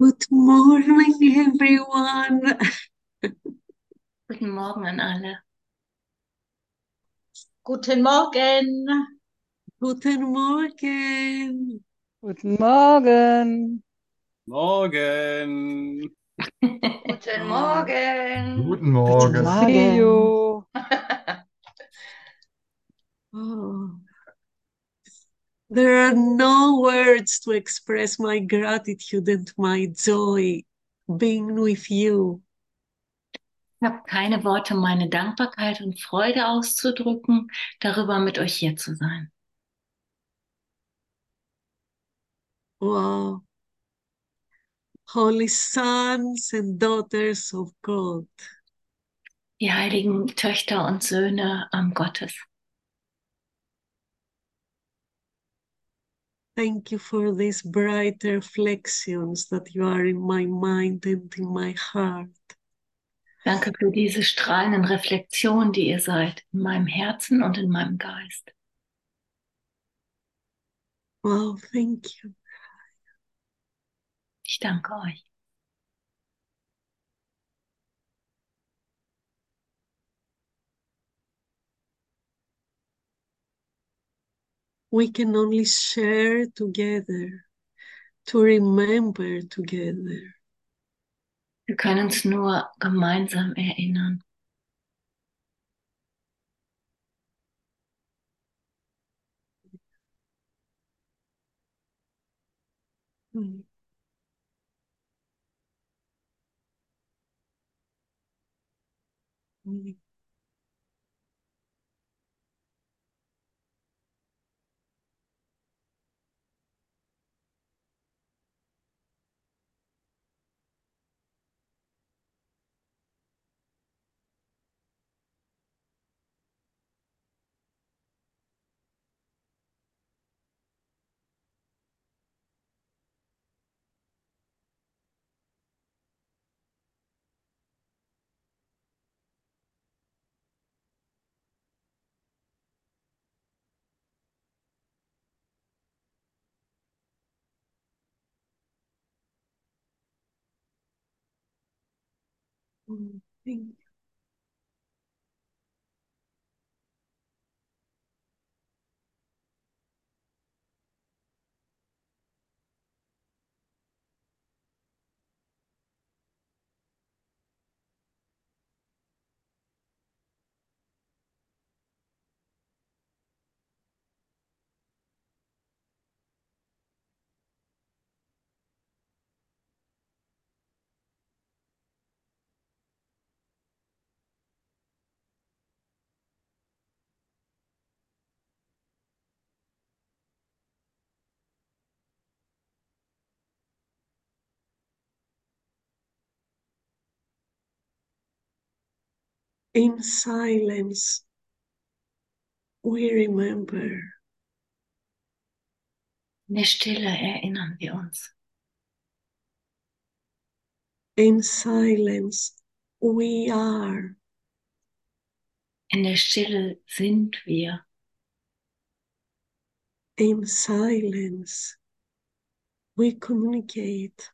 Good morning, everyone. Guten Morgen an alle. Guten Morgen. Guten Morgen. Guten Morgen. Morgen. Guten Morgen. Guten Morgen. Good to see you. Oh. There are no words to express my gratitude and my joy being with you. Ich habe keine Worte, meine Dankbarkeit und Freude auszudrücken, darüber mit euch hier zu sein. Wow. Holy sons and daughters of God. Die heiligen Töchter und Söhne ähm, Gottes. Thank you for these bright reflections that you are in my mind and in my heart. Danke für diese strahlenden Reflexionen, die ihr seid, in meinem Herzen und in meinem Geist. Wow, thank you. Ich danke euch. We can only share together, to remember together. Wir können uns nur gemeinsam erinnern. Mm. Mm. Mm, thank you. In silence, we remember. In der Stille erinnern wir uns. In silence, we are. In der Stille sind wir. In silence, we communicate.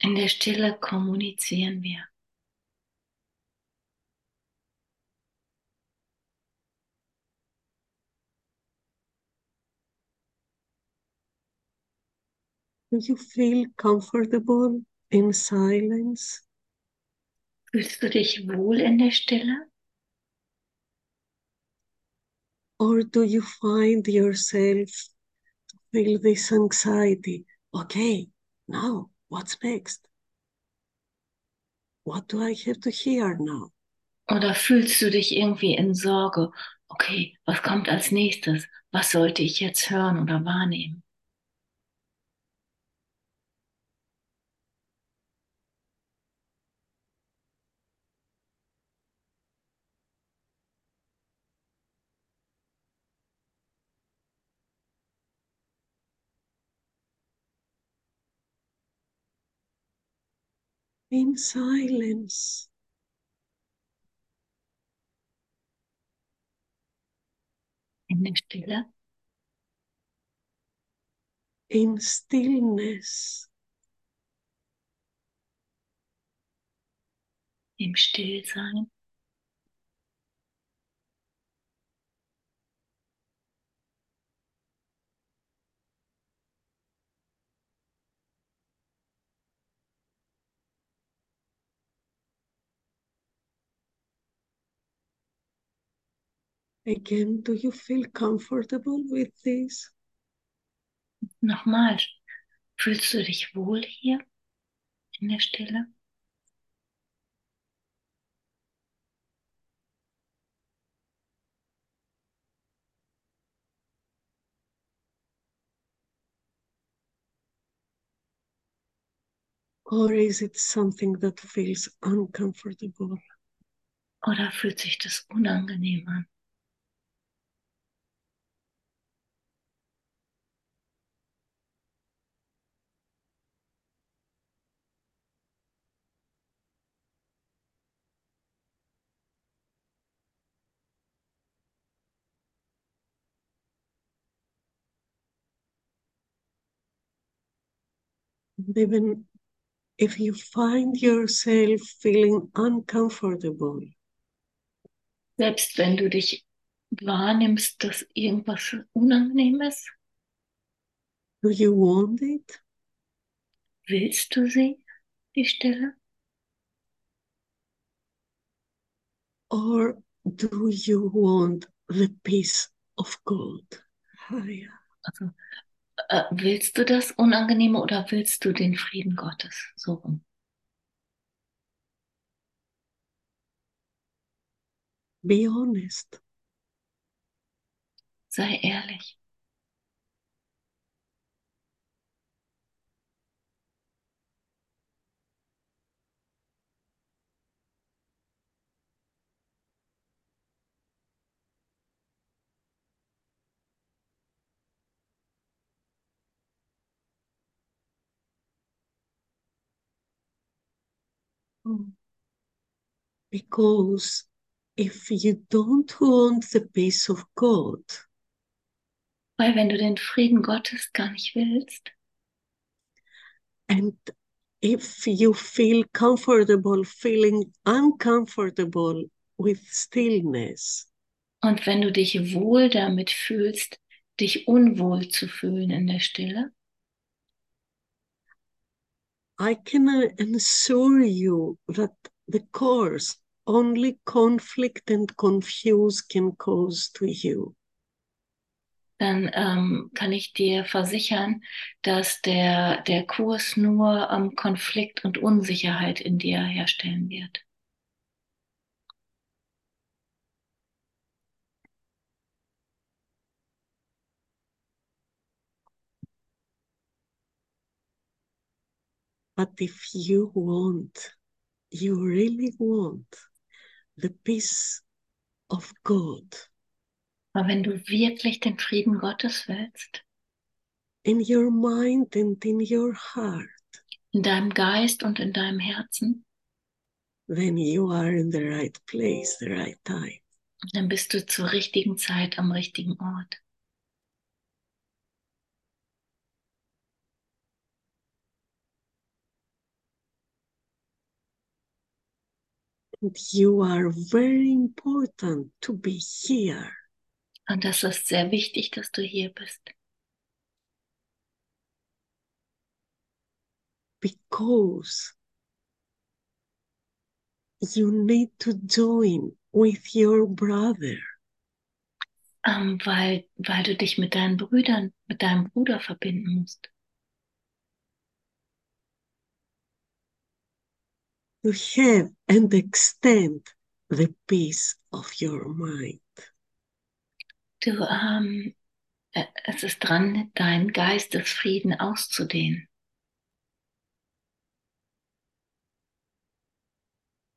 In der Stille kommunizieren wir. Do you feel comfortable in silence? Fühlst du dich wohl in der Stille? Or do you find yourself to feel this anxiety? Okay, now what's next? What do I have to hear now? Oder fühlst du dich irgendwie in Sorge? Okay, was kommt als nächstes? Was sollte ich jetzt hören oder wahrnehmen? in silence. In der Stille. In Stillness. Im Stillsein. Again, do you feel comfortable with this? Nochmal, fühlst du dich wohl hier in der Stille? Or is it something that feels uncomfortable? Oder fühlt sich das unangenehm an? Even if you find yourself feeling uncomfortable, Selbst wenn du dich wahrnimmst, dass irgendwas unangenehm ist, do you want it? willst du sie, die Stille? Or do you want the peace of God? Ah, ja. Also, äh, willst du das Unangenehme oder willst du den Frieden Gottes? So rum. Be honest. Sei ehrlich. Because if you don't want the peace of God, Weil wenn du den Frieden Gottes gar nicht willst and if you feel comfortable feeling uncomfortable with stillness, und wenn du dich wohl damit fühlst, dich unwohl zu fühlen in der Stille, I can assure you that the course only conflict and confuse can cause to you. dann ähm, kann ich dir versichern, dass der, der Kurs nur ähm, Konflikt und Unsicherheit in dir herstellen wird. But if you want, you really want the peace of God Aber wenn du wirklich den Frieden Gottes willst, in your mind and in your heart, in deinem Geist und in deinem Herzen, then you are in the right place, the right time. dann bist du zur richtigen Zeit am richtigen Ort. And you are very important to be here Und das ist sehr wichtig, dass du hier bist. because you need to join with your brother. Ähm, weil, weil du dich mit deinen Brüdern, mit deinem Bruder verbinden musst. To have and extend the peace of your mind. Du, ähm, äh, es ist dran, deinen Geistesfrieden auszudehnen.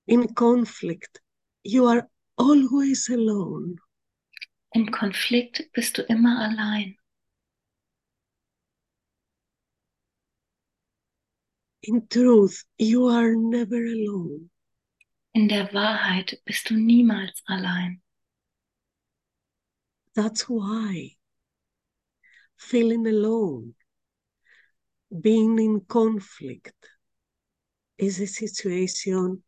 In conflict, you are always alone. Im Konflikt bist du immer allein. In truth, you are never alone. In der Wahrheit bist du niemals allein. That's why feeling alone, being in conflict, is a situation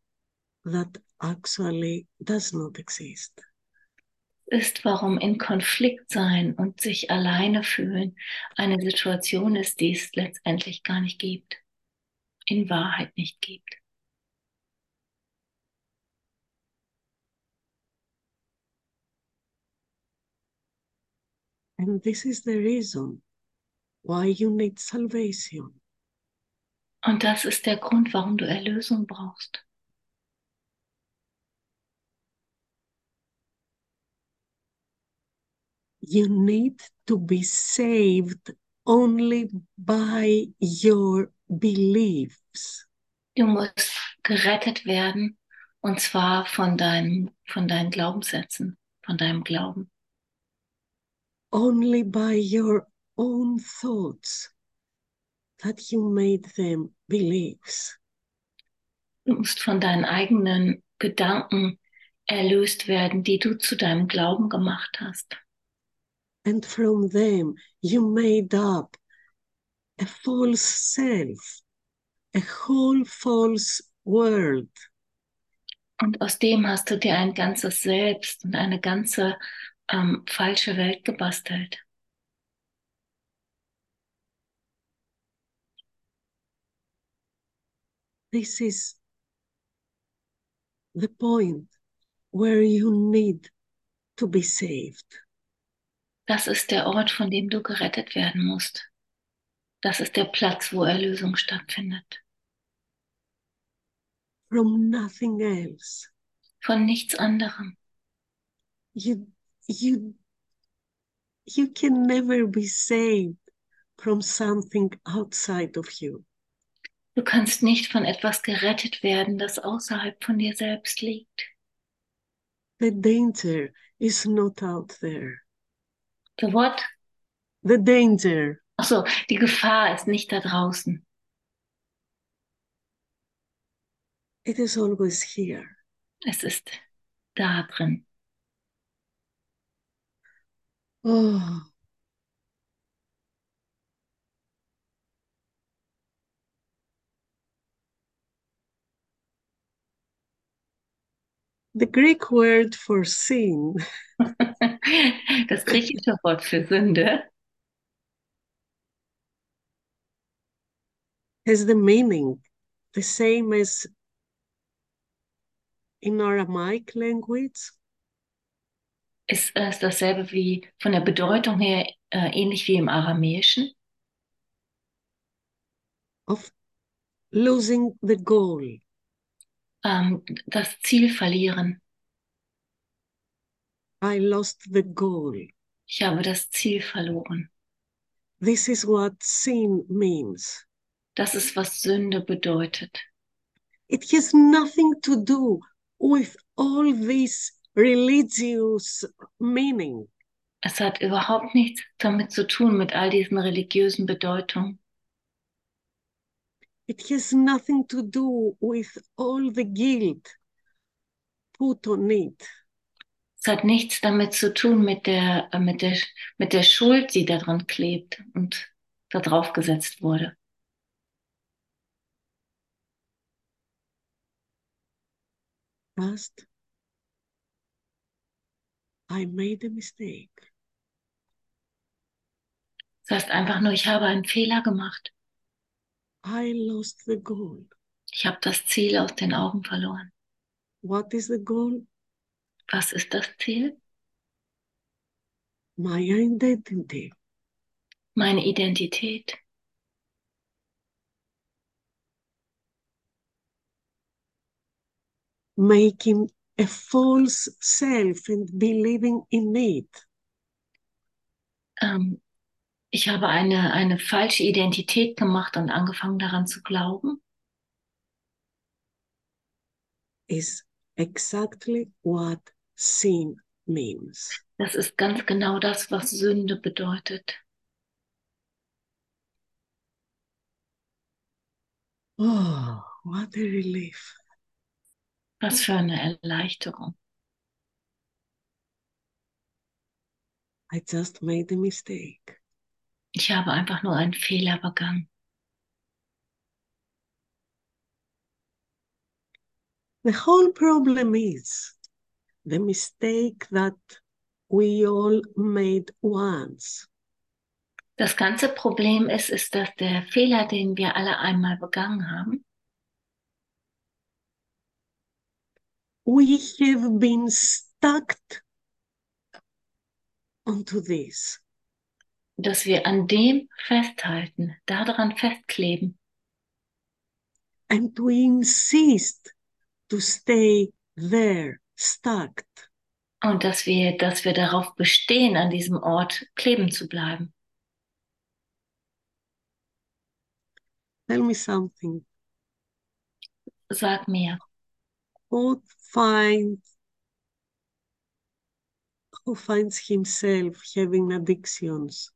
that actually does not exist. Ist, warum in Konflikt sein und sich alleine fühlen eine Situation ist, die es letztendlich gar nicht gibt. In Wahrheit nicht gibt. And this is the reason why you need salvation. Und das ist der Grund, warum du Erlösung brauchst. You need to be saved only by your beliefs. Du musst gerettet werden und zwar von deinem, von deinen Glaubenssätzen, von deinem Glauben. Only by your own thoughts that you made them beliefs. Du musst von deinen eigenen Gedanken erlöst werden, die du zu deinem Glauben gemacht hast. And from them you made up a false self, a whole false world. Und aus dem hast du dir ein ganzes Selbst und eine ganze ähm, falsche Welt gebastelt. This is the point where you need to be saved. Das ist der Ort, von dem du gerettet werden musst. Das ist der Platz, wo Erlösung stattfindet. From nothing else. Von nichts anderem. You, you, you can never be saved from something outside of you. Du kannst nicht von etwas gerettet werden, das außerhalb von dir selbst liegt. The danger is not out there. The what? The danger Achso, die Gefahr ist nicht da draußen. it is always here. Es ist da drin. Oh. The Greek word for sin Das griechische Wort für Sünde has the meaning the same as in Aramaic language ist, äh, ist dasselbe wie von der Bedeutung her äh, ähnlich wie im Aramäischen. of losing the goal. Ähm, das Ziel verlieren. I lost the goal. Ich habe das Ziel verloren. This is what sin means. Das ist, was Sünde bedeutet. It has nothing to do with all this religious meaning. Es hat überhaupt nichts damit zu tun mit all diesen religiösen Bedeutungen. It has nothing to do with all the guilt put on it. Es hat nichts damit zu tun mit der, äh, mit der, mit der Schuld, die daran klebt und da drauf gesetzt wurde. Just, I made a mistake. Das heißt einfach nur, ich habe einen Fehler gemacht. I lost the goal. Ich habe das Ziel aus den Augen verloren. What is the goal? Was ist das Ziel? My identity. Meine Identität. Making a false self and believing in it. Ähm, ich habe eine, eine falsche Identität gemacht und angefangen daran zu glauben. is exactly what sin means. Das ist ganz genau das, was Sünde bedeutet. Oh, what a relief. Was für eine Erleichterung. I just made a mistake. Ich habe einfach nur einen Fehler begangen. The whole problem is the mistake that we all made once. Das ganze Problem ist, ist, dass der Fehler, den wir alle einmal begangen haben, We have been stuck onto this. dass wir an dem festhalten, daran festkleben and we insist to stay there, stuck. und dass wir, dass wir darauf bestehen, an diesem Ort kleben zu bleiben. Tell me something. Sag mir, Who finds who finds himself having addictions?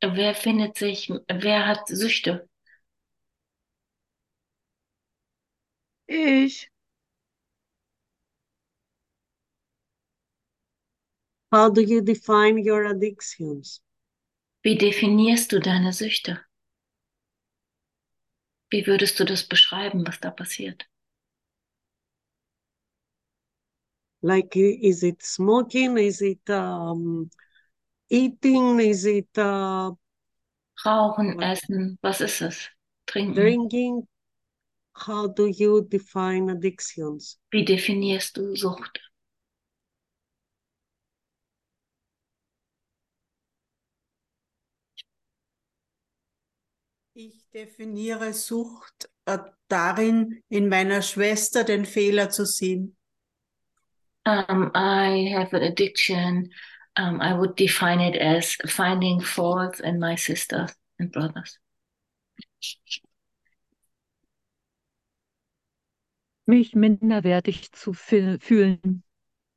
wer findet sich, wer hat Süchte? Ich. How do you define your addictions? Wie definierst du deine Süchte? Wie würdest du das beschreiben, was da passiert? Like, is it smoking? Is it um, eating? Is it uh, Rauchen, essen, was ist es? Trinken. drinking? How do you define addictions? Wie definierst du Sucht? Ich definiere Sucht äh, darin, in meiner Schwester den Fehler zu sehen. Um, I have an addiction. Um, I would define it as finding faults in my sisters and brothers. mich minderwertig zu fühl- fühlen.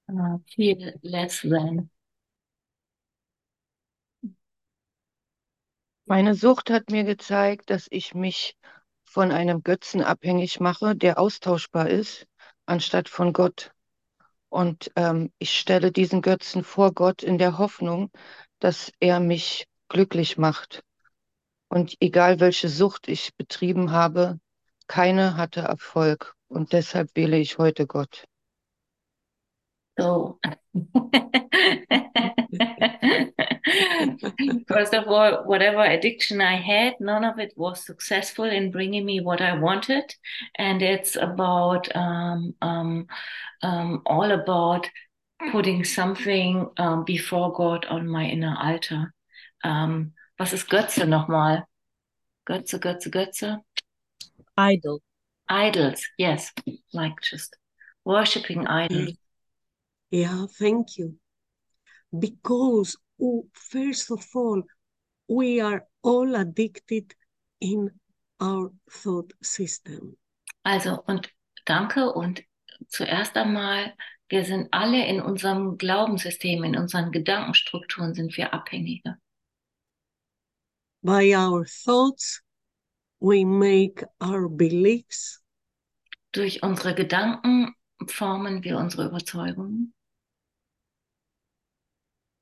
Uh, feel less than. Meine Sucht hat mir gezeigt, dass ich mich von einem Götzen abhängig mache, der austauschbar ist, anstatt von Gott. Und ähm, ich stelle diesen Götzen vor Gott in der Hoffnung, dass er mich glücklich macht. Und egal welche Sucht ich betrieben habe, keine hatte Erfolg. Und deshalb wähle ich heute Gott. So, first of all, whatever addiction I had, none of it was successful in bringing me what I wanted. And it's about, um, um, um, all about putting something um, before God on my inner altar. Um, was ist Götze nochmal? Götze, Götze, Götze. idol. Idols, yes, like just worshipping idols. Yeah, thank you. Because, oh, first of all, we are all addicted in our thought system. Also, und danke. Und zuerst einmal, wir sind alle in unserem Glaubenssystem, in unseren Gedankenstrukturen sind wir Abhängige. By our thoughts, we make our beliefs, Durch unsere Gedanken formen wir unsere Überzeugungen.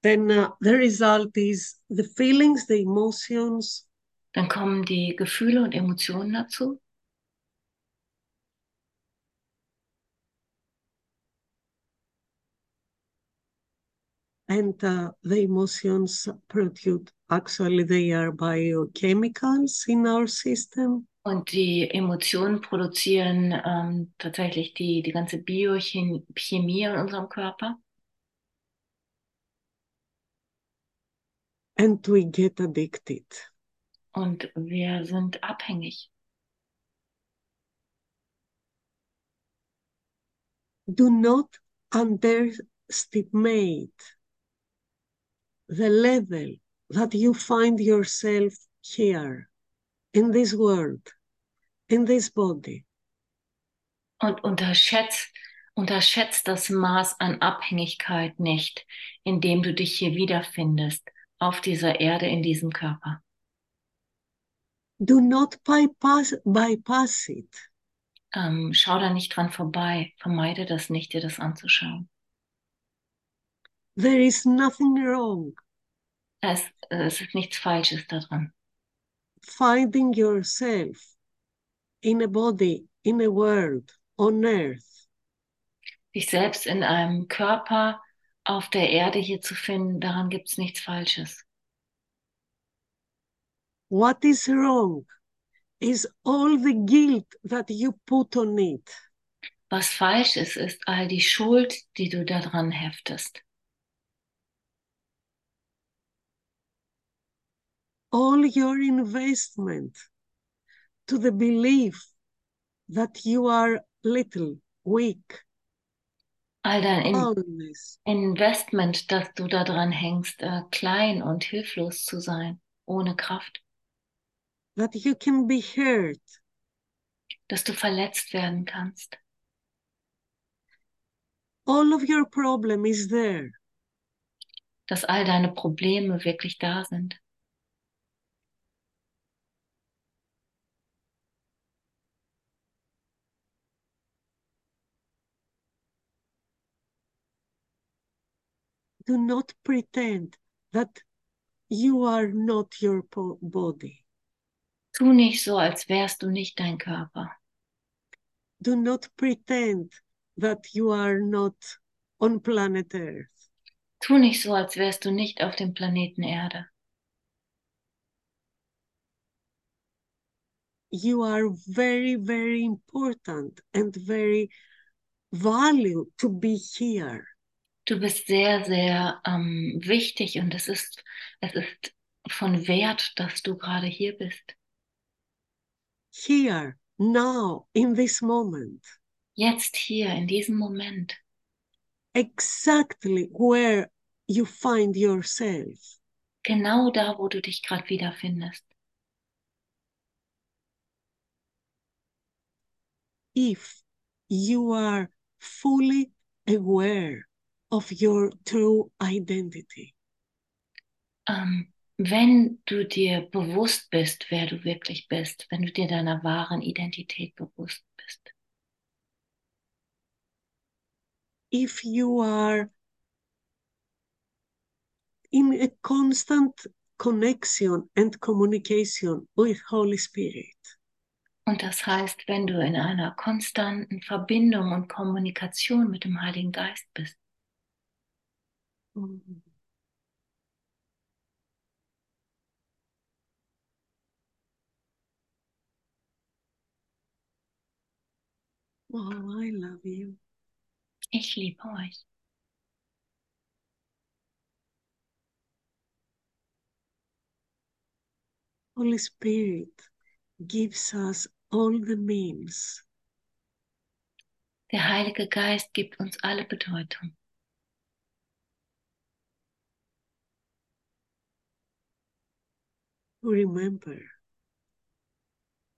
Then uh, the result is the feelings, the emotions, Dann kommen die Gefühle und Emotionen dazu. and uh, the emotions produce, actually, they are biochemicals in our system. Und die Emotionen produzieren ähm, tatsächlich die, die ganze Biochemie in unserem Körper. And we get addicted. Und wir sind abhängig. Do not underestimate the level that you find yourself here, in this world, in this body. Und unterschätzt, unterschätzt das Maß an Abhängigkeit nicht, in dem du dich hier wiederfindest, auf dieser Erde, in diesem Körper. Do not bypass, bypass it. Ähm, schau da nicht dran vorbei. Vermeide das nicht, dir das anzuschauen. There is nothing wrong Es, es ist nichts Falsches daran. finding yourself in a body, in a world, on earth, dich selbst in einem Körper auf der Erde hier zu finden, daran gibt es nichts Falsches. What is wrong is all the guilt that you put on it. Was falsch ist, ist all die Schuld, die du daran heftest. All your investment to the belief that you are little, weak, All dein In powerless, Investment, dass du daran hängst, äh, klein und hilflos zu sein, ohne Kraft, that you can be hurt, dass du verletzt werden kannst. all of your problem is there. dass all deine Probleme wirklich da sind. Do not pretend that you are not your body. Tu nicht so, als wärst du nicht dein Körper. Do not pretend that you are not on planet Earth. Tu nicht so, als wärst du nicht auf dem Planeten Erde. You are very, very important and very valued to be here. Du bist sehr, sehr ähm, wichtig und es ist, es ist von Wert, dass du gerade hier bist. Here, now, in this moment, Jetzt hier, in diesem Moment, exactly where you find yourself. genau da, wo du dich gerade wiederfindest. If you are fully aware of your true identity. Ähm, wenn du dir bewusst bist, wer du wirklich bist, wenn du dir deiner wahren Identität bewusst bist. if you are in a constant connection and communication with Holy Spirit, Und das heißt, wenn du in einer konstanten Verbindung und Kommunikation mit dem Heiligen Geist bist. Mm. Oh, I love you. Ich liebe euch. Holy Spirit gives us all the means Der Heilige Geist gibt uns alle Bedeutung. Remember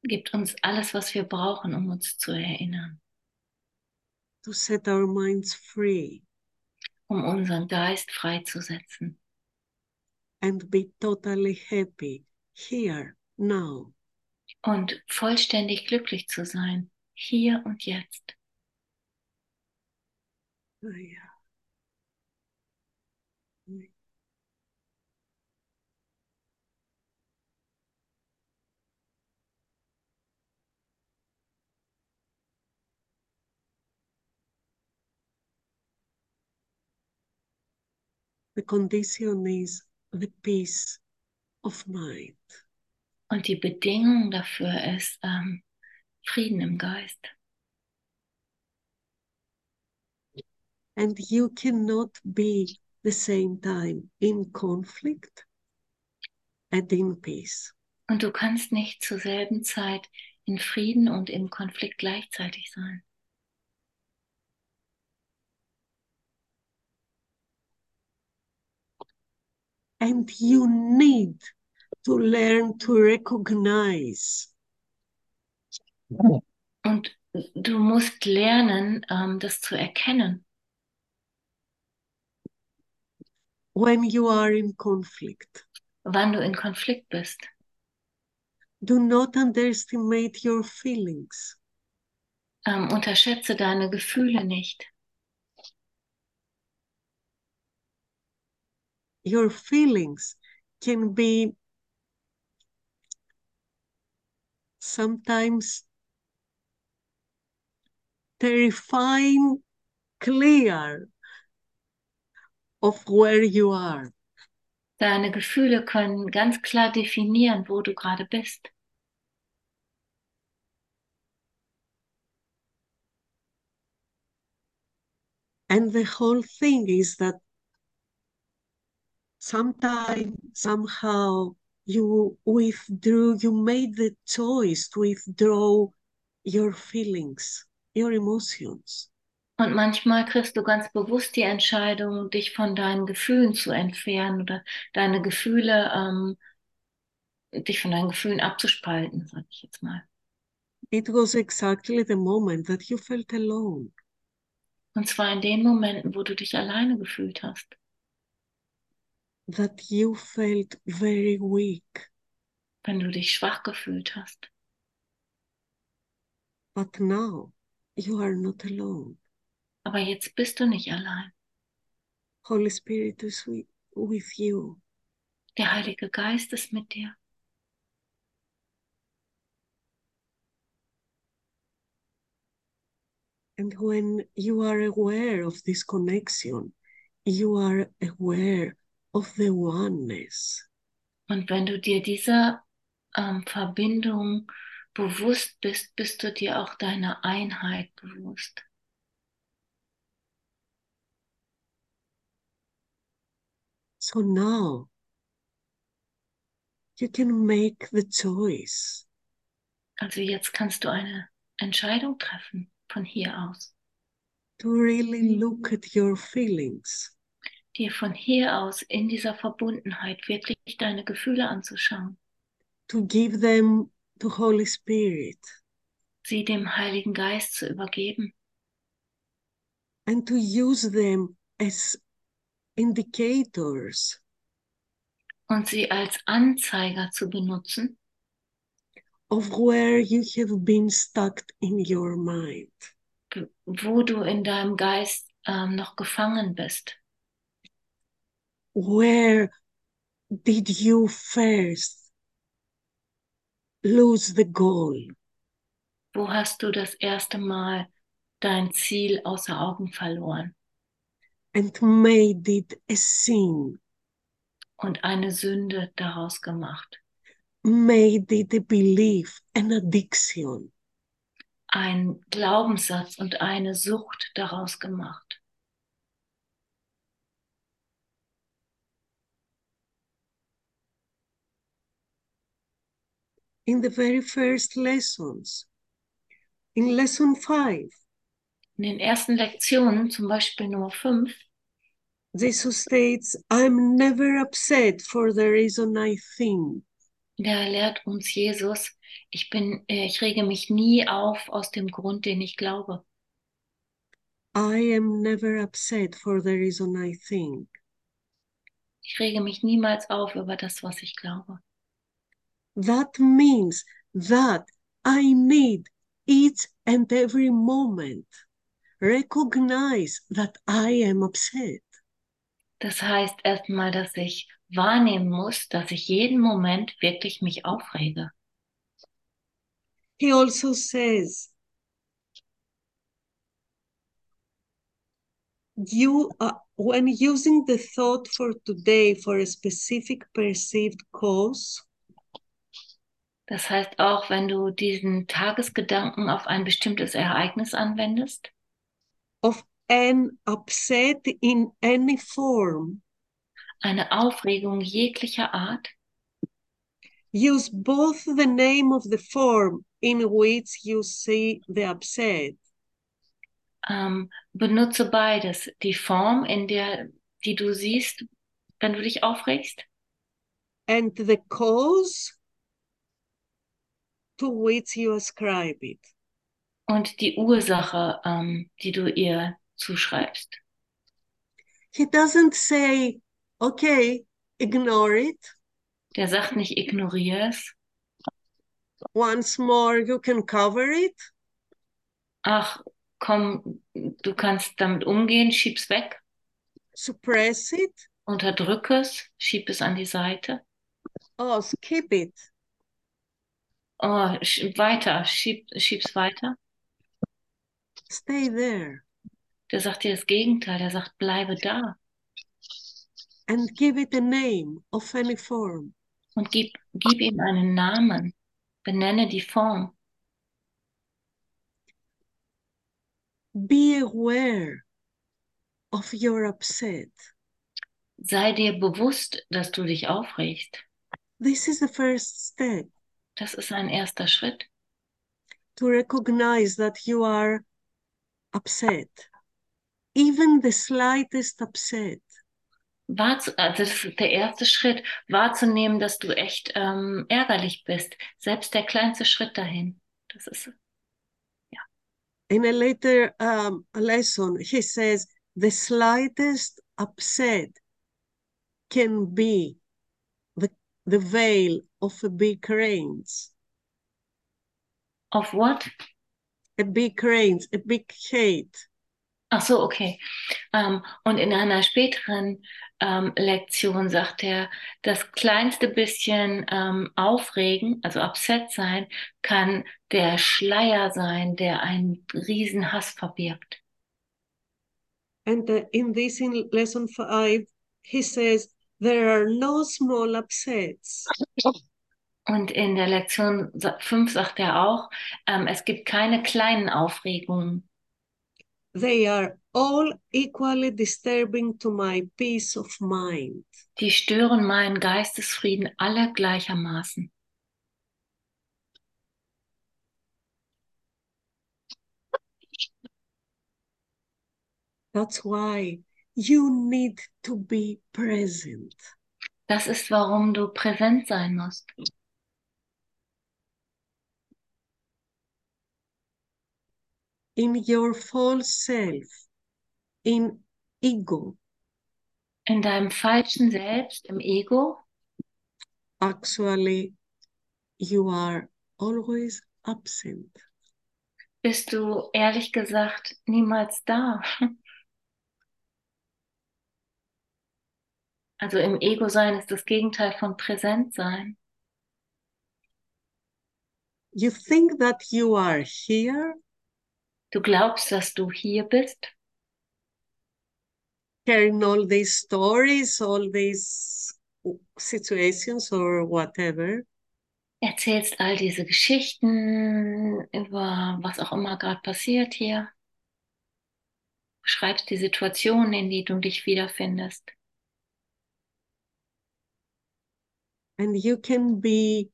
Gibt uns alles, was wir brauchen, um uns zu erinnern. to set our minds free Um unseren Geist freizusetzen. and be totally happy here, now. Und vollständig glücklich zu sein. Hier und jetzt. Oh, yeah. The condition is the peace of mind. Und die Bedingung dafür ist ähm, Frieden im Geist. And you cannot be the same time in conflict and in peace. Und du kannst nicht zur selben Zeit in Frieden und im Konflikt gleichzeitig sein. And you need to learn to recognize Und du musst lernen, ähm, das zu erkennen, when you are in conflict. wann du in Konflikt bist. Do not underestimate your feelings. Ähm, unterschätze deine Gefühle nicht. Your feelings can be sometimes terrifying clear of where you are. Deine Gefühle können ganz klar definieren, wo du gerade bist. And the whole thing is that sometime, somehow, you withdrew, you made the choice to withdraw your feelings, your emotions. Und manchmal kriegst du ganz bewusst die Entscheidung, dich von deinen Gefühlen zu entfernen oder deine Gefühle, ähm, dich von deinen Gefühlen abzuspalten, sag ich jetzt mal. It was exactly the moment that you felt alone. Und zwar in den Momenten, wo du dich alleine gefühlt hast, that you felt very weak. wenn du dich schwach gefühlt hast. But now you are not alone. Aber jetzt bist du nicht allein. Holy Spirit is with, you. Der Heilige Geist ist mit dir. And when you are aware of this connection, you are aware of the oneness. Und wenn du dir dieser ähm, Verbindung bewusst bist, bist du dir auch deiner Einheit bewusst. So now you can make the choice Also jetzt kannst du eine Entscheidung treffen von hier aus, to really look at your feelings dir von hier aus in dieser Verbundenheit wirklich deine Gefühle anzuschauen, to give them to Holy Spirit. Sie dem Heiligen Geist zu übergeben. And to use them as indicators. Und sie als Anzeiger zu benutzen, of where you have been stuck in your mind. wo du in deinem Geist ähm, noch gefangen bist. Where did you first lose the goal? Wo hast du das erste Mal dein Ziel außer Augen verloren and made it a sin, und eine Sünde daraus gemacht? made it a belief, an addiction. Ein Glaubenssatz und eine Sucht daraus gemacht. In the very first lessons, in lesson five, In den ersten Lektionen, zum Beispiel Nummer 5, Jesus states, I'm never upset for the reason I think. da lehrt uns Jesus, ich bin, äh, ich rege mich nie auf aus dem Grund, den ich glaube. I am never upset for the reason I think. Ich rege mich niemals auf über das, was ich glaube. That means that I need each and every moment recognize that I am upset. Das heißt erstmal, dass ich wahrnehmen muss, dass ich jeden Moment wirklich mich aufrege. He also says, you uh, when using the thought for today for a specific perceived cause, Das heißt auch, wenn du diesen Tagesgedanken auf ein bestimmtes Ereignis anwendest, of an upset in any form, eine Aufregung jeglicher Art, use both the name of the form in which you see the upset. Ähm, benutze beides. Die Form, in der, die du siehst, wenn du dich aufregst, and the cause to which you ascribe it. und die Ursache, ähm, die du ihr zuschreibst. He doesn't say, okay, ignore it. Der sagt nicht, ignoriere es. Once more, you can cover it. Ach, komm, du kannst damit umgehen, schieb's weg, Suppress it. unterdrück es, schieb es an die Seite. Oh, skip it. Oh, sch weiter, schieb, schieb's weiter. Stay there. Der sagt dir das Gegenteil. Der sagt, bleibe da and give it a name of any form. und gib, gib ihm einen Namen. Benenne die Form. Be aware of your upset. Sei dir bewusst, dass du dich aufregst. This is the first step Das ist ein erster Schritt. to recognize that you are upset, even the slightest upset. Wahrzu also das ist der erste Schritt, wahrzunehmen, dass du echt ähm, ärgerlich bist. Selbst der kleinste Schritt dahin. Das ist In a later um, lesson, he says the slightest upset can be the, the veil of a big range. Of what? A big range, a big hate. Ach so, okay. Ähm, und in einer späteren ähm, Lektion sagt er, das kleinste bisschen ähm, Aufregen, also upset sein, kann der Schleier sein, der einen riesen Hass verbirgt. And uh, in this in lesson five, he says there are no small upsets. Und in der Lektion 5 sagt er auch, ähm, es gibt keine kleinen Aufregungen. They are all equally disturbing to my peace of mind. Die stören meinen Geistesfrieden alle gleichermaßen. That's why you need to be present. Das ist, warum du präsent sein musst. In your false self, in ego. In deinem falschen Selbst, im Ego, Actually, you are always absent. bist du ehrlich gesagt niemals da. Also im Ego sein ist das Gegenteil von präsent sein. You think that you are here, Du glaubst, dass du hier bist, hearing all these stories, all these situations, or whatever, erzählst all diese Geschichten über was auch immer gerade passiert hier, beschreibst die Situationen, in die du dich wiederfindest. and you can be,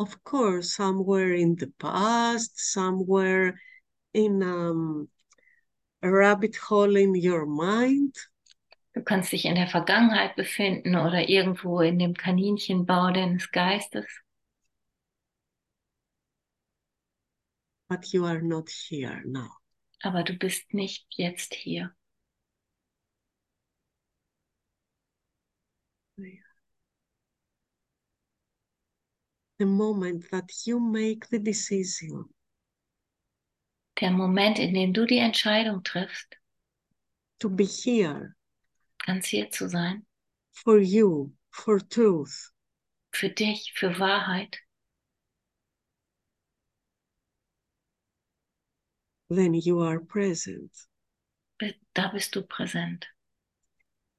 of course, somewhere in the past, somewhere in um, a rabbit hole in your mind. Du kannst dich in der Vergangenheit befinden oder irgendwo in dem Kaninchenbau deines Geistes, but you are not here now. aber du bist nicht jetzt hier. The moment that you make the decision Der Moment, in dem du die Entscheidung triffst, to be here ganz hier zu sein, for you, for truth, für dich, für Wahrheit, then you are present. da bist du präsent.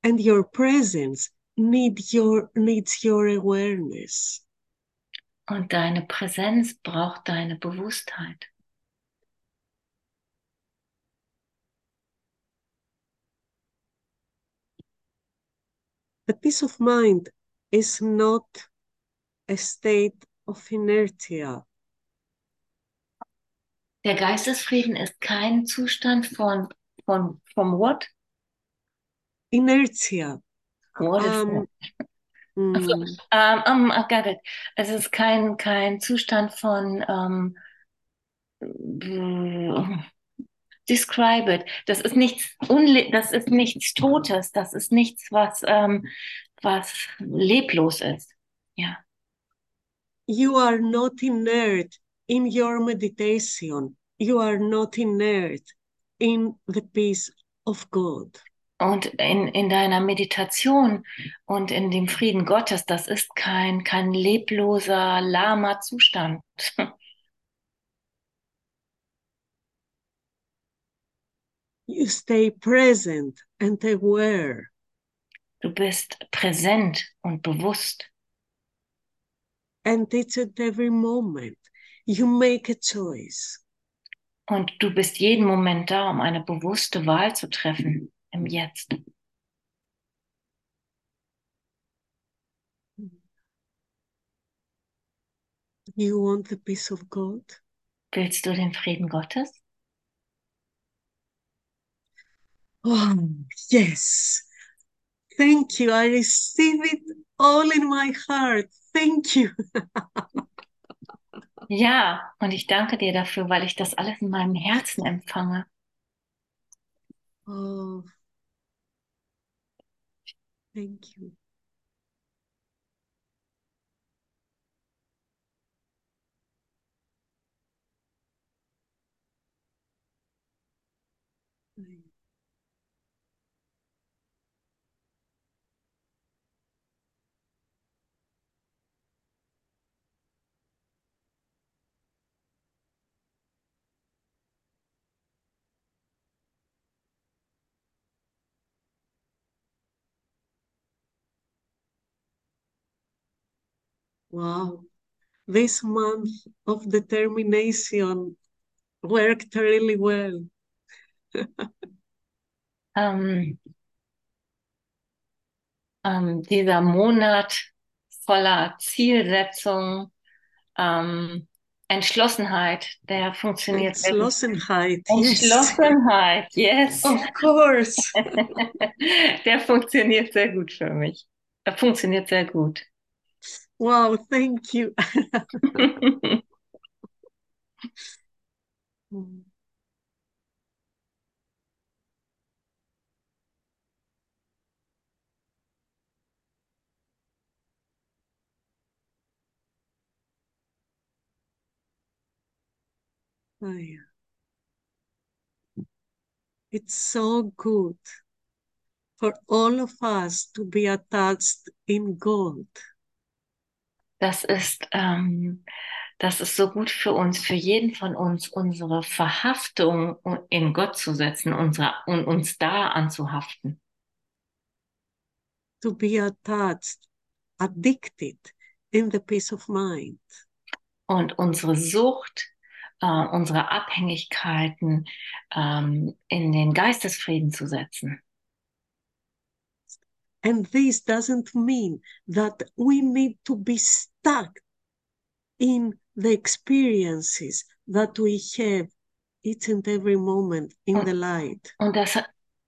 And your presence need your, needs your awareness. Und deine Präsenz braucht deine Bewusstheit. The peace of mind is not a state of inertia. Der Geistesfrieden ist kein Zustand von, von, from what? Inertia. What is Um, that? mm, Um, um, I got it. Es ist kein, kein Zustand von um, describe it. Das ist nichts unle das ist nichts Totes, das ist nichts, was, ähm, was leblos ist. Ja. you are not inert in your meditation. You are not inert in the peace of God. Und in, in deiner Meditation und in dem Frieden Gottes, das ist kein, kein lebloser, lahmer Zustand. You stay present and aware. Du bist präsent und bewusst. And it's at every moment you make a choice. Und du bist jeden Moment da, um eine bewusste Wahl zu treffen im Jetzt. You want the peace of God? Willst du den Frieden Gottes? Oh, yes. Thank you. I receive it all in my heart. Thank you. Ja, und ich danke dir dafür, weil ich das alles in meinem Herzen empfange. Oh, thank you. Wow. This month of determination worked really well. Ähm, ähm, dieser Monat voller Zielsetzung, ähm, Entschlossenheit, der funktioniert sehr gut. Entschlossenheit, yes. Entschlossenheit, yes. Of course. Der funktioniert sehr gut für mich. Er funktioniert sehr gut. Wow, thank you. Oh, yeah. It's so good for all of us to be attached in God. Das ist, ähm, das ist so gut für uns, für jeden von uns, unsere Verhaftung in Gott zu setzen, unsere, und uns da anzuhaften. to be attached, addicted in the peace of mind. Und unsere Sucht, äh, unsere Abhängigkeiten ähm, in den Geistesfrieden zu setzen. And this doesn't mean that we need to be stuck in the experiences that we have each and every moment in the light. Und das,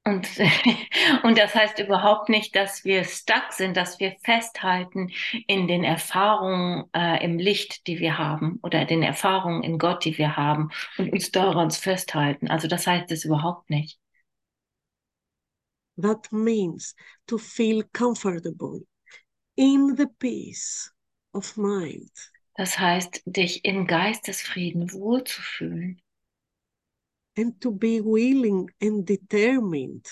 und, und das heißt überhaupt nicht, dass wir stuck sind, dass wir festhalten in den Erfahrungen äh, im Licht, die wir haben, oder den Erfahrungen in Gott, die wir haben, und uns daran festhalten. Also das heißt es überhaupt nicht. That means to feel comfortable in the peace of mind. Das heißt, dich im Geistesfrieden wohlzufühlen and to be willing and determined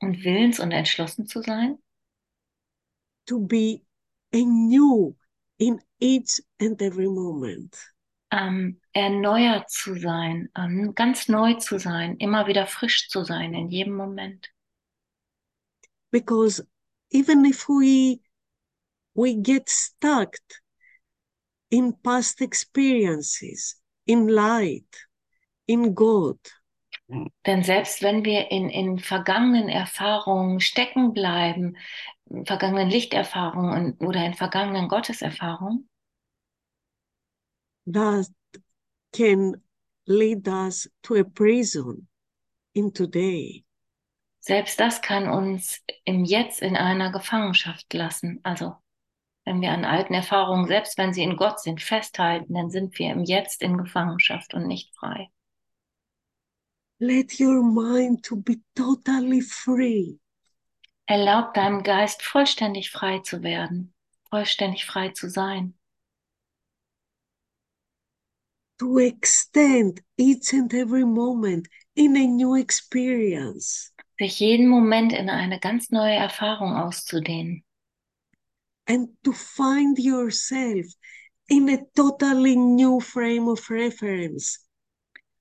und willens und entschlossen zu sein, to be anew in each and every moment. Ähm, erneuert zu sein, ähm, ganz neu zu sein, immer wieder frisch zu sein in jedem Moment. Because even if we we get stuck in past experiences, in light, in God, Denn selbst wenn wir in, in vergangenen Erfahrungen stecken bleiben, in vergangenen Lichterfahrungen oder in vergangenen Gotteserfahrungen, that can lead us to a prison in today. selbst das kann uns im Jetzt in einer Gefangenschaft lassen. Also wenn wir an alten Erfahrungen, selbst wenn sie in Gott sind, festhalten, dann sind wir im Jetzt in Gefangenschaft und nicht frei. Let your mind to be totally free. Erlaub deinem Geist vollständig frei zu werden, vollständig frei zu sein. To extend each and every moment in a new experience sich jeden Moment in eine ganz neue Erfahrung auszudehnen and to find yourself in a totally new frame of reference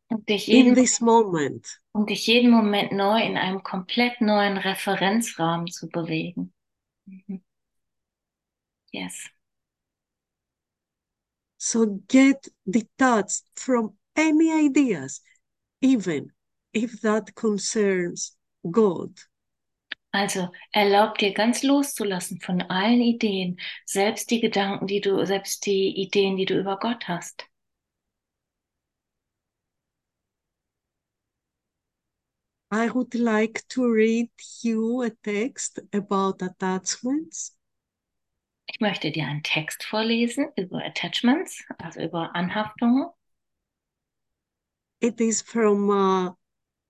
Und dich in jeden, this moment. und dich jeden Moment neu in einem komplett neuen Referenzrahmen zu bewegen. Mhm. Yes. So get detached from any ideas, even if that concerns God. Also erlaub dir ganz loszulassen von allen Ideen, selbst die Gedanken, die du, selbst die Ideen, die du über Gott hast. I would like to read you a text about attachments. Ich möchte dir einen Text vorlesen über Attachments, also über Anhaftungen. It is from uh,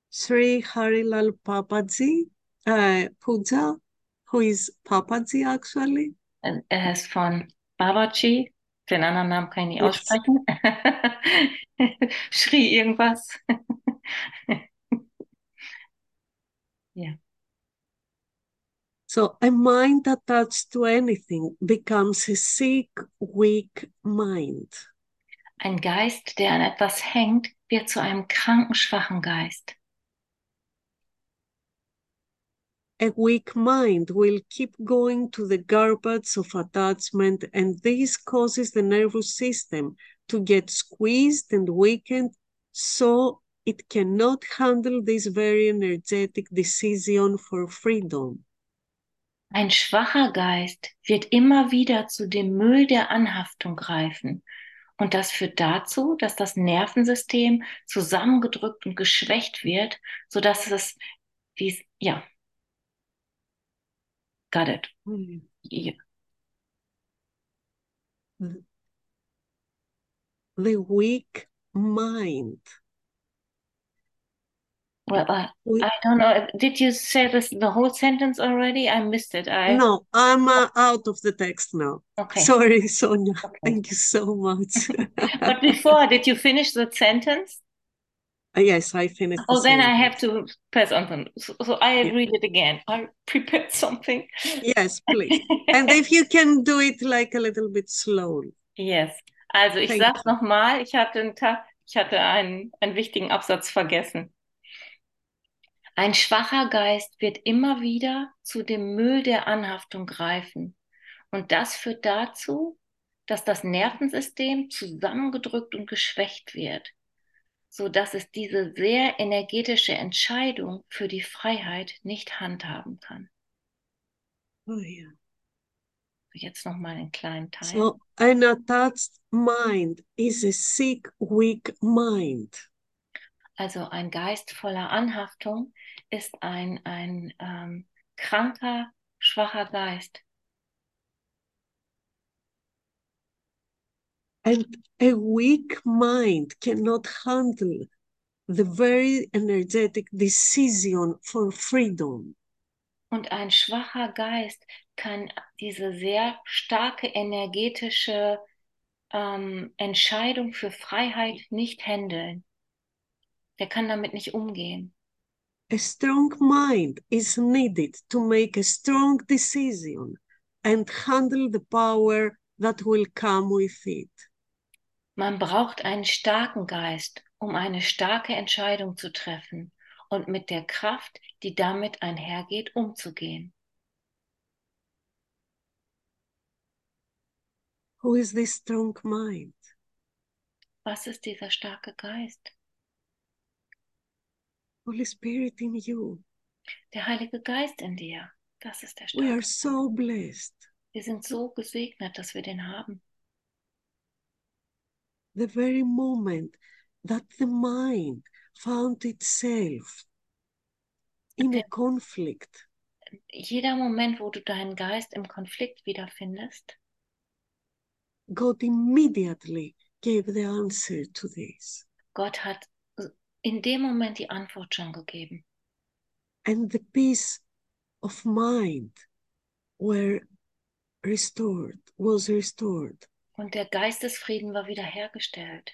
Sri Harilal Papaji, uh, Puja, who is Papaji actually. Er ist von Babaji, den anderen Namen kann ich nicht aussprechen. Schrie irgendwas. So a mind attached to anything becomes a sick, weak mind. Ein Geist, der an etwas hängt, wird zu einem kranken, schwachen Geist. A weak mind will keep going to the garbage of attachment, and this causes the nervous system to get squeezed and weakened so it cannot handle this very energetic decision for freedom. Ein schwacher Geist wird immer wieder zu dem Müll der Anhaftung greifen. Und das führt dazu, dass das Nervensystem zusammengedrückt und geschwächt wird, sodass es dies, ja. Got it. Ja. The weak mind. Well, uh, I don't know. Did you say this the whole sentence already? I missed it. I No, I'm uh, out of the text now. okay. Sorry, Sonia. Okay. Thank you so much. But before, did you finish the sentence? Uh, yes, I finished. the Oh, then I have to pass on. So, so I Yeah. read it again. I prepared something. Yes, please. And if you can do it like a little bit slowly. Yes. Also ich Thank sag's nochmal, ich hatte einen Tag, ich hatte einen, einen wichtigen Absatz vergessen. Ein schwacher Geist wird immer wieder zu dem Müll der Anhaftung greifen. Und das führt dazu, dass das Nervensystem zusammengedrückt und geschwächt wird, so dass es diese sehr energetische Entscheidung für die Freiheit nicht handhaben kann. Oh, yeah. Jetzt nochmal einen kleinen Teil. So an attached mind is a sick, weak mind. Also ein Geist voller Anhaftung ist ein, ein ähm, kranker, schwacher Geist. And a weak mind cannot handle the very energetic decision for freedom. Und ein schwacher Geist kann diese sehr starke energetische ähm, Entscheidung für Freiheit nicht handeln. Der kann damit nicht umgehen. A strong mind is needed to make a strong decision and handle the power that will come with it. Man braucht einen starken Geist, um eine starke Entscheidung zu treffen und mit der Kraft, die damit einhergeht, umzugehen. Who is this strong mind? Was ist dieser starke Geist? Holy Spirit in you. Der Heilige Geist in dir. Das ist der We are starke. so blessed. Wir sind so gesegnet, dass wir den haben. The very moment that the mind found itself in a conflict, Jeder Moment, wo du deinen Geist im Konflikt wiederfindest, God immediately gave the answer to this. Gott hat in dem Moment die Antwort schon gegeben. And the peace of mind were restored, was restored. Und der Geistesfrieden war wiederhergestellt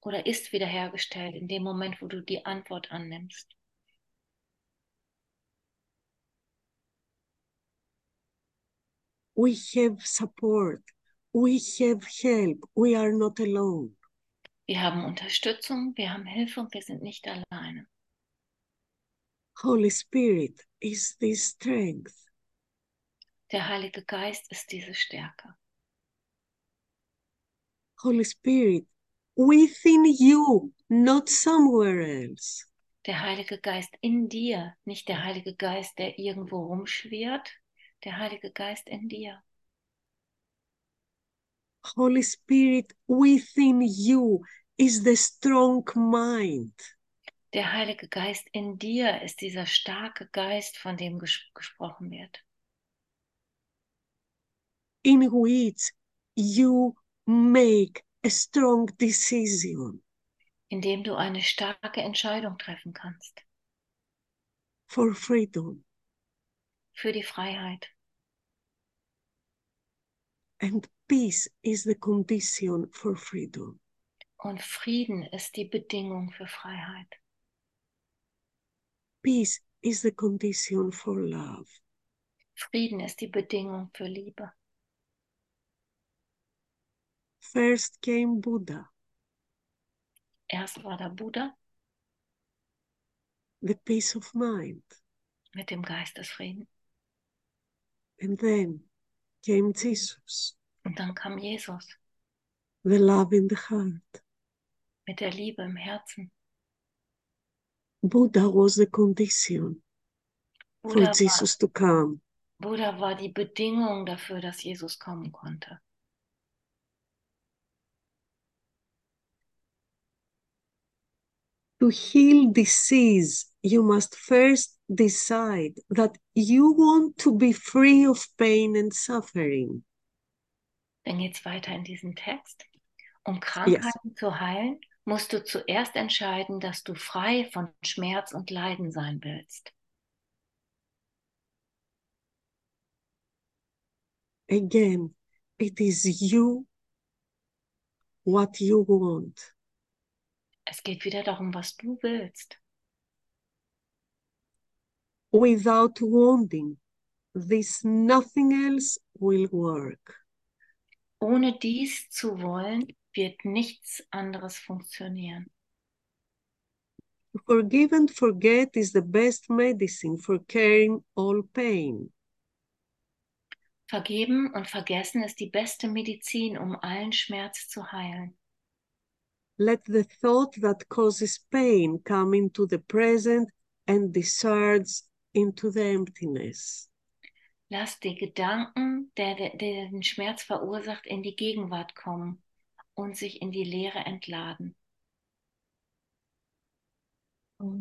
oder ist wiederhergestellt in dem Moment, wo du die Antwort annimmst. We have support. We have help. We are not alone. Wir haben Unterstützung, wir haben Hilfe und wir sind nicht alleine. Holy Spirit is this strength. Der Heilige Geist ist diese Stärke. Holy Spirit within you, not somewhere else. Der Heilige Geist in dir, nicht der Heilige Geist, der irgendwo rumschwirrt, der Heilige Geist in dir. Holy Spirit within you is the strong mind. Der Heilige Geist in dir ist dieser starke Geist, von dem ges gesprochen wird, in which you make a strong decision in dem du eine starke Entscheidung treffen kannst for freedom. für die Freiheit. And peace is the condition for freedom. Und Frieden ist die Bedingung für Freiheit. Peace is the condition for love. Frieden ist die Bedingung für Liebe. First came Buddha, Erst war der Buddha the peace of mind. mit dem Geistesfrieden. And then came Jesus, Und dann kam Jesus the love in the heart. mit der Liebe im Herzen. Buddha was the condition for Buddha war, Jesus to come. Buddha war die Bedingung dafür, dass Jesus kommen konnte. To heal disease, you must first decide that you want to be free of pain and suffering. Dann geht es weiter in diesem Text. Um Krankheiten zu heilen, musst du zuerst entscheiden, dass du frei von Schmerz und Leiden sein willst. Again, it is you what you want. Es geht wieder darum, was du willst. Without wanting, this nothing else will work. Ohne dies zu wollen, wird nichts anderes funktionieren. Forgive and forget is the best medicine for carrying all pain. Vergeben und vergessen ist die beste Medizin, um allen Schmerz zu heilen. Let the thought that causes pain come into the present and discharge into the emptiness. Lass die Gedanken, der, der, der den Schmerz verursacht, in die Gegenwart kommen und sich in die Leere entladen. Oh,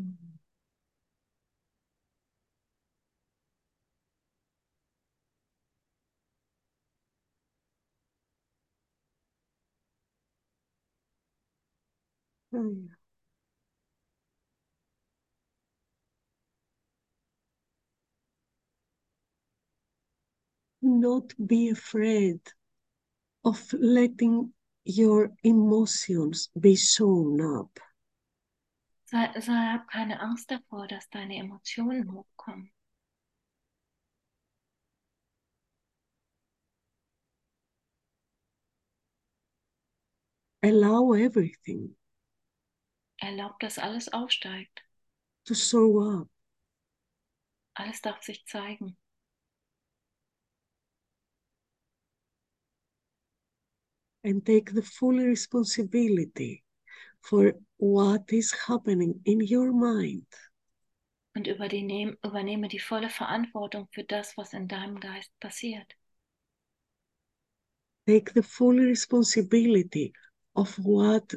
Not be afraid of letting your emotions be shown up. Sei, sei, hab keine Angst davor, dass deine Emotionen hochkommen. Allow everything Erlaub, dass alles aufsteigt. to show up. Alles darf sich zeigen. And take the full responsibility for what is happening in your mind. Und über die nehm, übernehme die volle Verantwortung für das, was in deinem Geist passiert. Take the full responsibility of what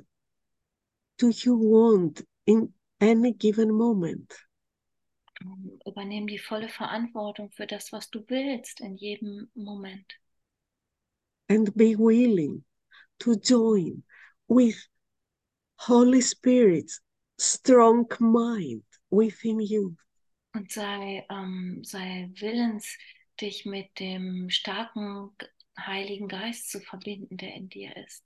do you want in any given moment. Ähm, Übernimm die volle Verantwortung für das, was du willst in jedem Moment. and be willing to join with Holy Spirit's strong mind within you. Und sei, ähm, sei willens, dich mit dem starken Heiligen Geist zu verbinden, der in dir ist.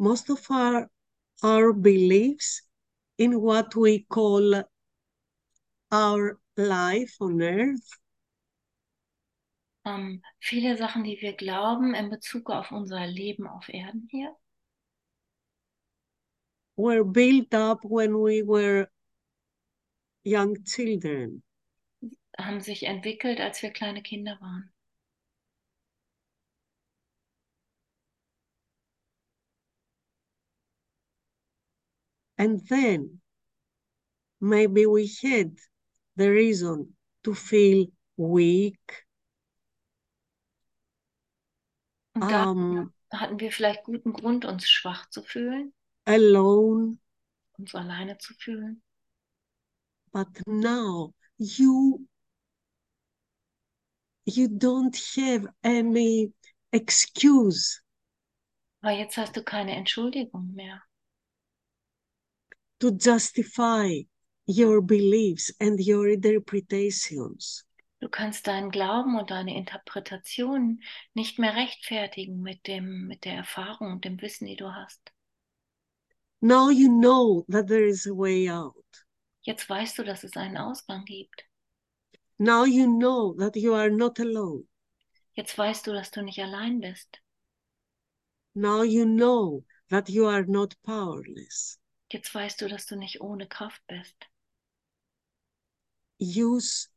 Most of our, our beliefs in what we call our life on earth Ähm, viele Sachen, die wir glauben in Bezug auf unser Leben auf Erden hier, were built up when we were young children. haben sich entwickelt, als wir kleine Kinder waren. And then maybe we had the reason to feel weak, Und da um, hatten wir vielleicht guten Grund, uns schwach zu fühlen, alone. uns alleine zu fühlen. But now you you don't have any excuse Aber jetzt hast du keine Entschuldigung mehr, to justify your beliefs and your interpretations. Du kannst deinen Glauben und deine Interpretation nicht mehr rechtfertigen mit dem, mit der Erfahrung und dem Wissen, die du hast. Now you know that there is a way out. Jetzt weißt du, dass es einen Ausgang gibt. Now you know that you are not alone. Jetzt weißt du, dass du nicht allein bist. Now you know that you are not powerless. Jetzt weißt du, dass du nicht ohne Kraft bist. Use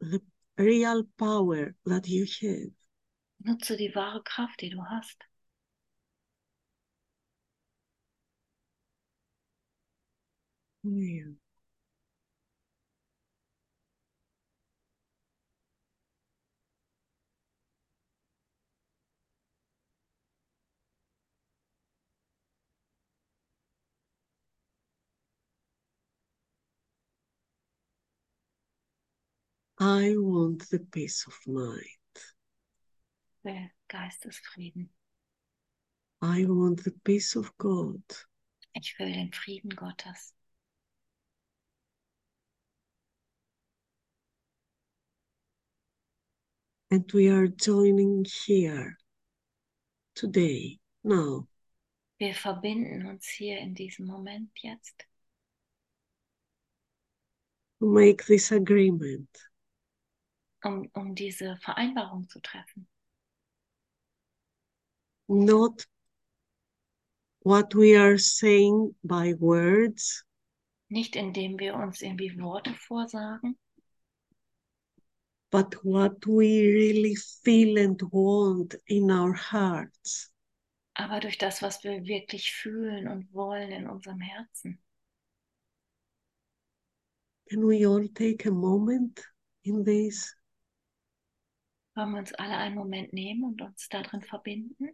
the real power that you have. Nutze die wahre Kraft, die du hast. Yeah. I want the peace of mind. Will Geistesfrieden. I want the peace of God. Ich will den Frieden Gottes. And we are joining here today, now, Wir verbinden uns hier in diesem Moment jetzt, to make this agreement. Um, um diese Vereinbarung zu treffen. Not what we are saying by words, Nicht indem wir uns irgendwie Worte vorsagen, but what we really feel and want in our hearts. aber durch das, was wir wirklich fühlen und wollen in unserem Herzen. Can we all take a moment in this? Wollen wir uns alle einen Moment nehmen und uns darin verbinden?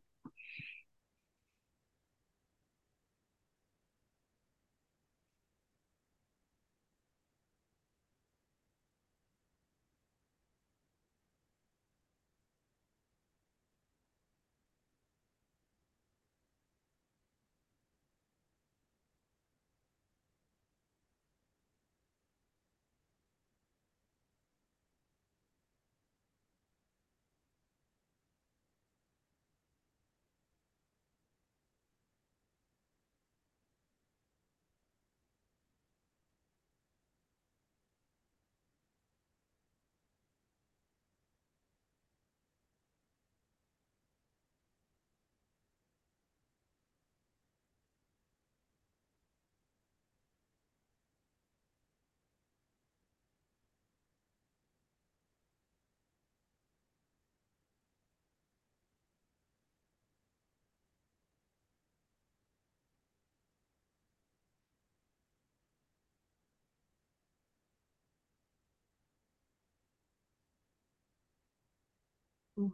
Oh,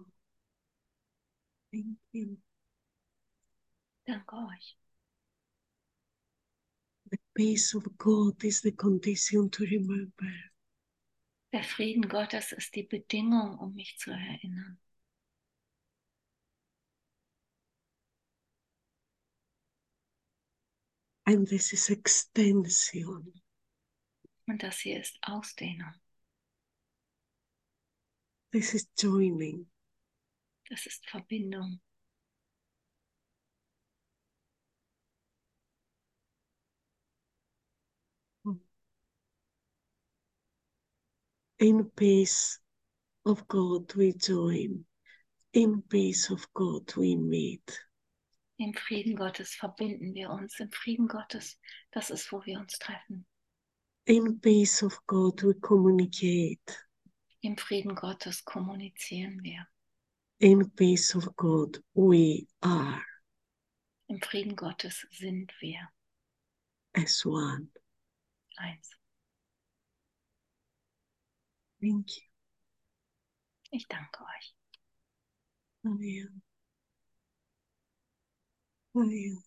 Thank you. Danke euch. The peace of God is the condition to remember. Der Frieden Gottes ist die Bedingung, um mich zu erinnern. And this is extension. Und das hier ist Ausdehnung. This is joining. Das ist Verbindung. In peace of God we join. In peace of God we meet. Im Frieden Gottes verbinden wir uns. Im Frieden Gottes, das ist, wo wir uns treffen. In peace of God we communicate. Im Frieden Gottes kommunizieren wir. In peace of God we are Im Frieden Gottes sind wir as one. eins. Thank you. Ich danke euch. Amen. Amen.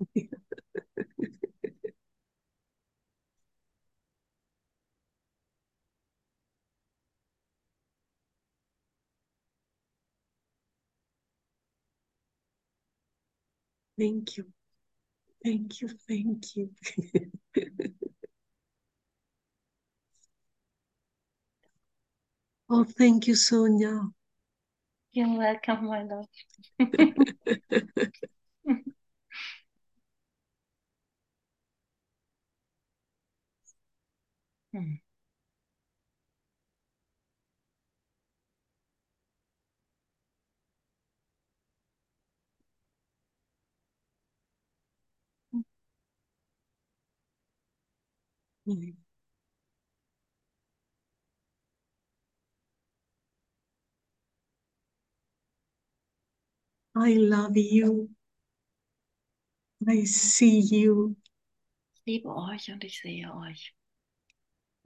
Thank you. Thank you. Thank you. oh, thank you, Sonia. You're welcome, my love. Hm. I love you. I see you, Ich liebe euch und ich sehe euch,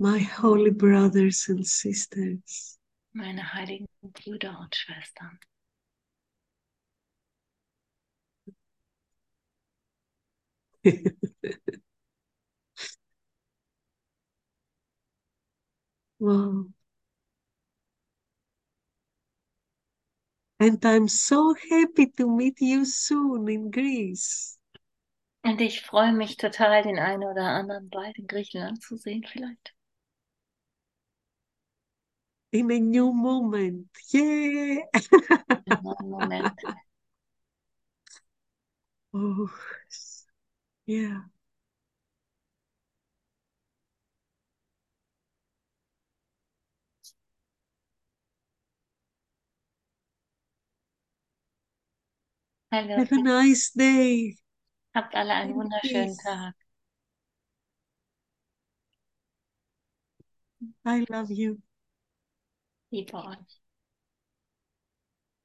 my holy brothers and sisters. meine heiligen Brüder und Schwestern. wow. And I'm so happy to meet you soon in Greece. Und ich freue mich total, den einen oder anderen bald in Griechenland zu sehen, vielleicht. In a new moment. Yeah. Moment. oh, yeah. Hallo, Have a nice day. habt alle einen in wunderschönen peace. Tag. I love you. Liebe euch.